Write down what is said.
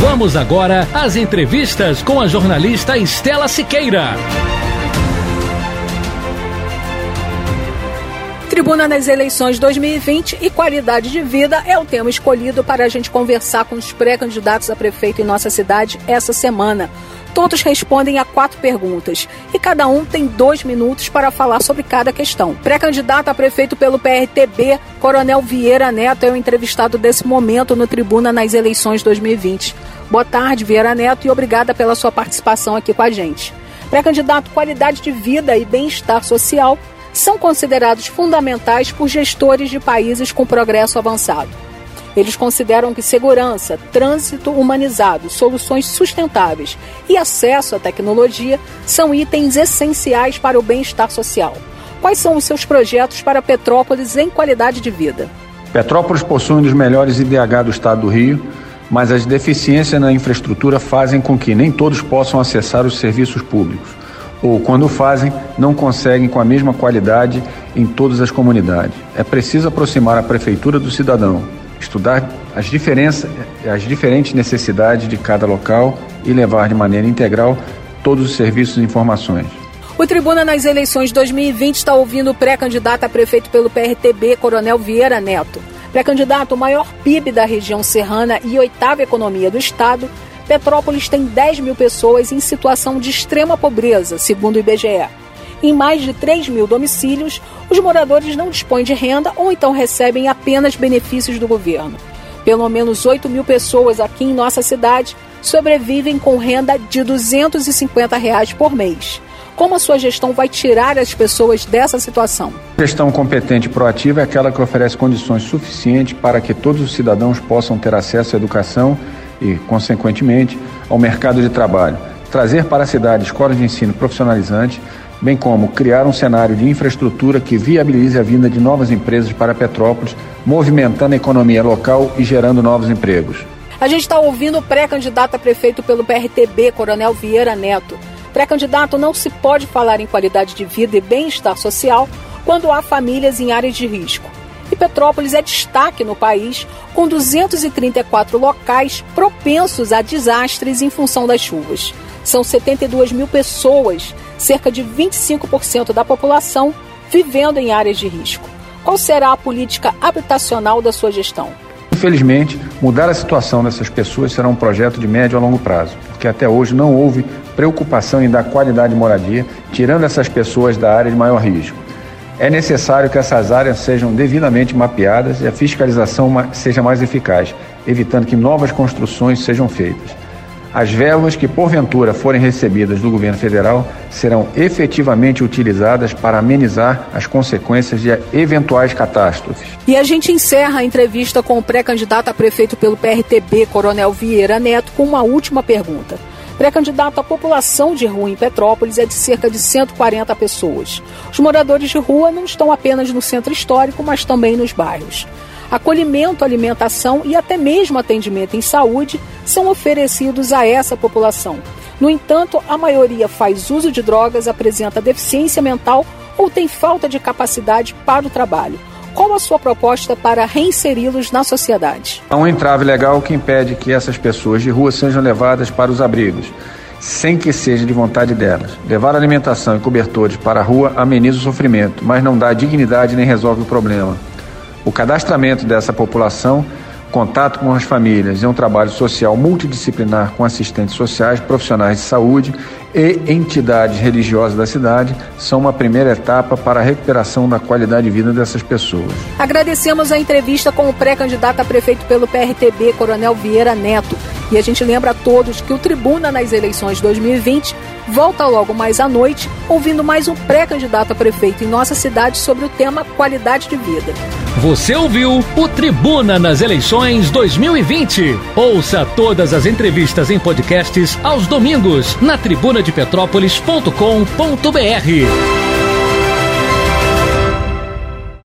Vamos agora às entrevistas com a jornalista Estela Siqueira. Tribuna nas eleições 2020 e qualidade de vida é o tema escolhido para a gente conversar com os pré-candidatos a prefeito em nossa cidade essa semana. Todos respondem a quatro perguntas e cada um tem dois minutos para falar sobre cada questão. Pré-candidato a prefeito pelo PRTB, Coronel Vieira Neto é o entrevistado desse momento no Tribuna nas eleições 2020. Boa tarde, Vieira Neto, e obrigada pela sua participação aqui com a gente. Pré-candidato, qualidade de vida e bem-estar social são considerados fundamentais por gestores de países com progresso avançado. Eles consideram que segurança, trânsito humanizado, soluções sustentáveis e acesso à tecnologia são itens essenciais para o bem-estar social. Quais são os seus projetos para Petrópolis em qualidade de vida? Petrópolis possui um dos melhores IDH do estado do Rio, mas as deficiências na infraestrutura fazem com que nem todos possam acessar os serviços públicos, ou, quando fazem, não conseguem com a mesma qualidade em todas as comunidades. É preciso aproximar a prefeitura do cidadão, estudar as diferenças, as diferentes necessidades de cada local e levar de maneira integral todos os serviços e informações. O Tribuna nas eleições 2020 está ouvindo o pré-candidato a prefeito pelo PRTB, Coronel Vieira Neto. Pré-candidato, maior PIB da região serrana e oitava economia do estado, Petrópolis tem 10 mil pessoas em situação de extrema pobreza, segundo o IBGE. Em mais de 3 mil domicílios, os moradores não dispõem de renda ou então recebem apenas benefícios do governo. Pelo menos 8 mil pessoas aqui em nossa cidade sobrevivem com renda de 250 reais por mês. Como a sua gestão vai tirar as pessoas dessa situação? Gestão competente e proativa é aquela que oferece condições suficientes para que todos os cidadãos possam ter acesso à educação e, consequentemente, ao mercado de trabalho. Trazer para a cidade escolas de ensino profissionalizante, bem como criar um cenário de infraestrutura que viabilize a vinda de novas empresas para Petrópolis, movimentando a economia local e gerando novos empregos. A gente está ouvindo o pré-candidato a prefeito pelo PRTB, Coronel Vieira Neto. Pré-candidato não se pode falar em qualidade de vida e bem-estar social quando há famílias em áreas de risco. E Petrópolis é destaque no país, com 234 locais propensos a desastres em função das chuvas. São 72 mil pessoas cerca de 25% da população vivendo em áreas de risco. Qual será a política habitacional da sua gestão? Infelizmente, mudar a situação dessas pessoas será um projeto de médio a longo prazo, porque até hoje não houve preocupação em dar qualidade de moradia, tirando essas pessoas da área de maior risco. É necessário que essas áreas sejam devidamente mapeadas e a fiscalização seja mais eficaz, evitando que novas construções sejam feitas. As verbas que porventura forem recebidas do governo federal serão efetivamente utilizadas para amenizar as consequências de eventuais catástrofes. E a gente encerra a entrevista com o pré-candidato a prefeito pelo PRTB, Coronel Vieira Neto, com uma última pergunta. Pré-candidato, a população de rua em Petrópolis é de cerca de 140 pessoas. Os moradores de rua não estão apenas no centro histórico, mas também nos bairros. Acolhimento, alimentação e até mesmo atendimento em saúde são oferecidos a essa população. No entanto, a maioria faz uso de drogas, apresenta deficiência mental ou tem falta de capacidade para o trabalho. Qual a sua proposta para reinseri-los na sociedade? Há um entrave legal que impede que essas pessoas de rua sejam levadas para os abrigos, sem que seja de vontade delas. Levar alimentação e cobertores para a rua ameniza o sofrimento, mas não dá dignidade nem resolve o problema. O cadastramento dessa população, contato com as famílias e um trabalho social multidisciplinar com assistentes sociais, profissionais de saúde e entidades religiosas da cidade são uma primeira etapa para a recuperação da qualidade de vida dessas pessoas. Agradecemos a entrevista com o pré-candidato a prefeito pelo PRTB, Coronel Vieira Neto. E a gente lembra a todos que o Tribuna nas eleições 2020 volta logo mais à noite, ouvindo mais um pré-candidato a prefeito em nossa cidade sobre o tema qualidade de vida. Você ouviu o Tribuna nas eleições 2020. Ouça todas as entrevistas em podcasts aos domingos na tribunadepetrópolis.com.br.